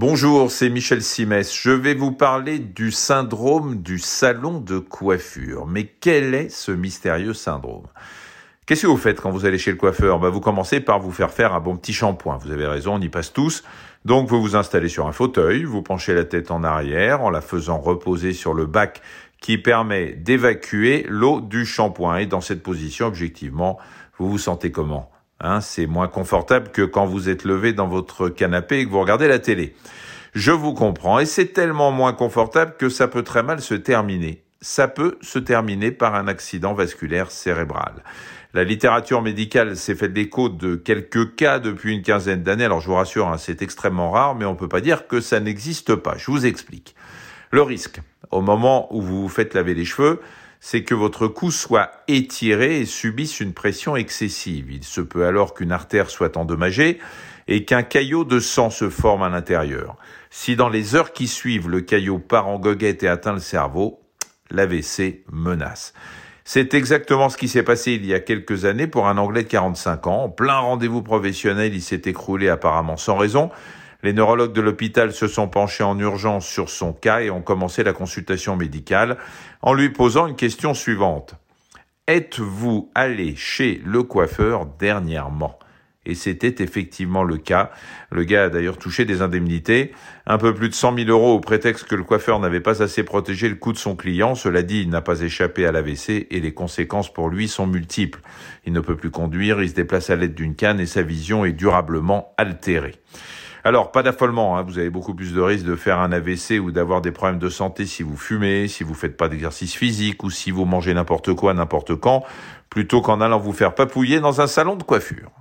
Bonjour, c'est Michel Simès. Je vais vous parler du syndrome du salon de coiffure. Mais quel est ce mystérieux syndrome? Qu'est-ce que vous faites quand vous allez chez le coiffeur? Bah, Vous commencez par vous faire faire un bon petit shampoing. Vous avez raison, on y passe tous. Donc vous vous installez sur un fauteuil, vous penchez la tête en arrière en la faisant reposer sur le bac qui permet d'évacuer l'eau du shampoing. Et dans cette position, objectivement, vous vous sentez comment? Hein, c'est moins confortable que quand vous êtes levé dans votre canapé et que vous regardez la télé. Je vous comprends, et c'est tellement moins confortable que ça peut très mal se terminer. Ça peut se terminer par un accident vasculaire cérébral. La littérature médicale s'est fait l'écho de quelques cas depuis une quinzaine d'années. Alors je vous rassure, hein, c'est extrêmement rare, mais on ne peut pas dire que ça n'existe pas. Je vous explique. Le risque, au moment où vous vous faites laver les cheveux, c'est que votre cou soit étiré et subisse une pression excessive. Il se peut alors qu'une artère soit endommagée et qu'un caillot de sang se forme à l'intérieur. Si dans les heures qui suivent le caillot part en goguette et atteint le cerveau, l'AVC menace. C'est exactement ce qui s'est passé il y a quelques années pour un Anglais de 45 ans. En plein rendez-vous professionnel, il s'est écroulé apparemment sans raison. Les neurologues de l'hôpital se sont penchés en urgence sur son cas et ont commencé la consultation médicale en lui posant une question suivante. Êtes-vous allé chez le coiffeur dernièrement? Et c'était effectivement le cas. Le gars a d'ailleurs touché des indemnités, un peu plus de 100 000 euros au prétexte que le coiffeur n'avait pas assez protégé le coût de son client. Cela dit, il n'a pas échappé à l'AVC et les conséquences pour lui sont multiples. Il ne peut plus conduire, il se déplace à l'aide d'une canne et sa vision est durablement altérée. Alors, pas d'affolement, hein. vous avez beaucoup plus de risques de faire un AVC ou d'avoir des problèmes de santé si vous fumez, si vous faites pas d'exercice physique ou si vous mangez n'importe quoi n'importe quand, plutôt qu'en allant vous faire papouiller dans un salon de coiffure.